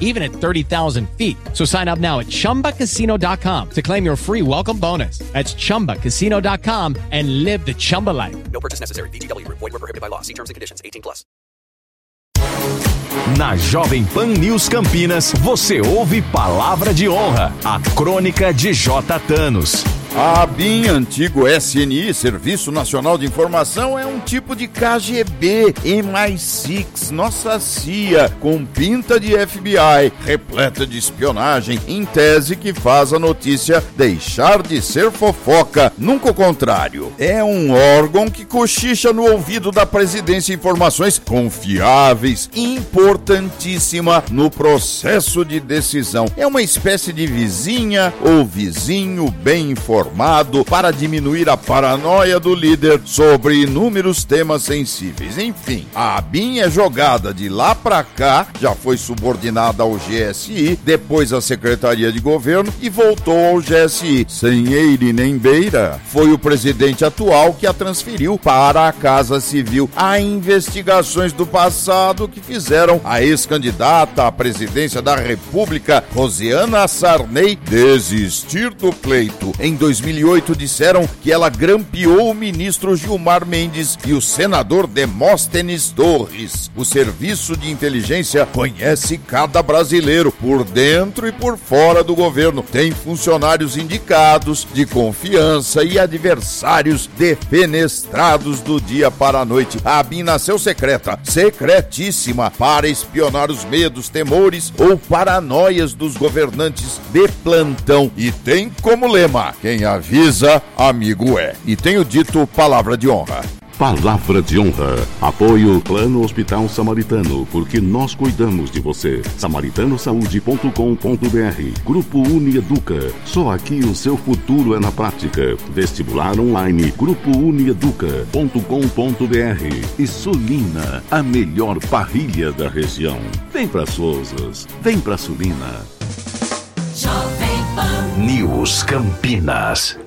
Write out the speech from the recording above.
even at 30,000 feet. So sign up now at ChumbaCasino.com to claim your free welcome bonus. That's ChumbaCasino.com and live the Chumba life. No purchase necessary. VGW. Void were prohibited by law. See terms and conditions. 18 plus. Na Jovem Pan News Campinas, você ouve Palavra de Honra, a crônica de J. Thanos. A BIM, antigo SNI, Serviço Nacional de Informação, é um tipo de KGB MI6, nossa CIA, com pinta de FBI, repleta de espionagem, em tese que faz a notícia deixar de ser fofoca, nunca o contrário. É um órgão que cochicha no ouvido da presidência informações confiáveis, importantíssima no processo de decisão. É uma espécie de vizinha ou vizinho bem informado informado para diminuir a paranoia do líder sobre inúmeros temas sensíveis. Enfim, a ABIN é jogada de lá para cá, já foi subordinada ao GSI, depois à Secretaria de Governo e voltou ao GSI. Sem eire nem beira, foi o presidente atual que a transferiu para a Casa Civil. Há investigações do passado que fizeram a ex-candidata à presidência da República, Rosiana Sarney, desistir do pleito em 2008 disseram que ela grampeou o ministro Gilmar Mendes e o senador Demóstenes Torres. O serviço de inteligência conhece cada brasileiro por dentro e por fora do governo. Tem funcionários indicados, de confiança e adversários defenestrados do dia para a noite. A ABIN nasceu secreta, secretíssima, para espionar os medos, temores ou paranoias dos governantes de plantão. E tem como lema: quem avisa, amigo é. E tenho dito palavra de honra. Palavra de honra. Apoio Plano Hospital Samaritano, porque nós cuidamos de você. Samaritanosaúde.com.br. Grupo Unieduca. Só aqui o seu futuro é na prática. Vestibular online. Grupo Unieduca.com.br. E Sulina, a melhor parrilha da região. Vem para Souzas. Vem para Sulina. News Campinas.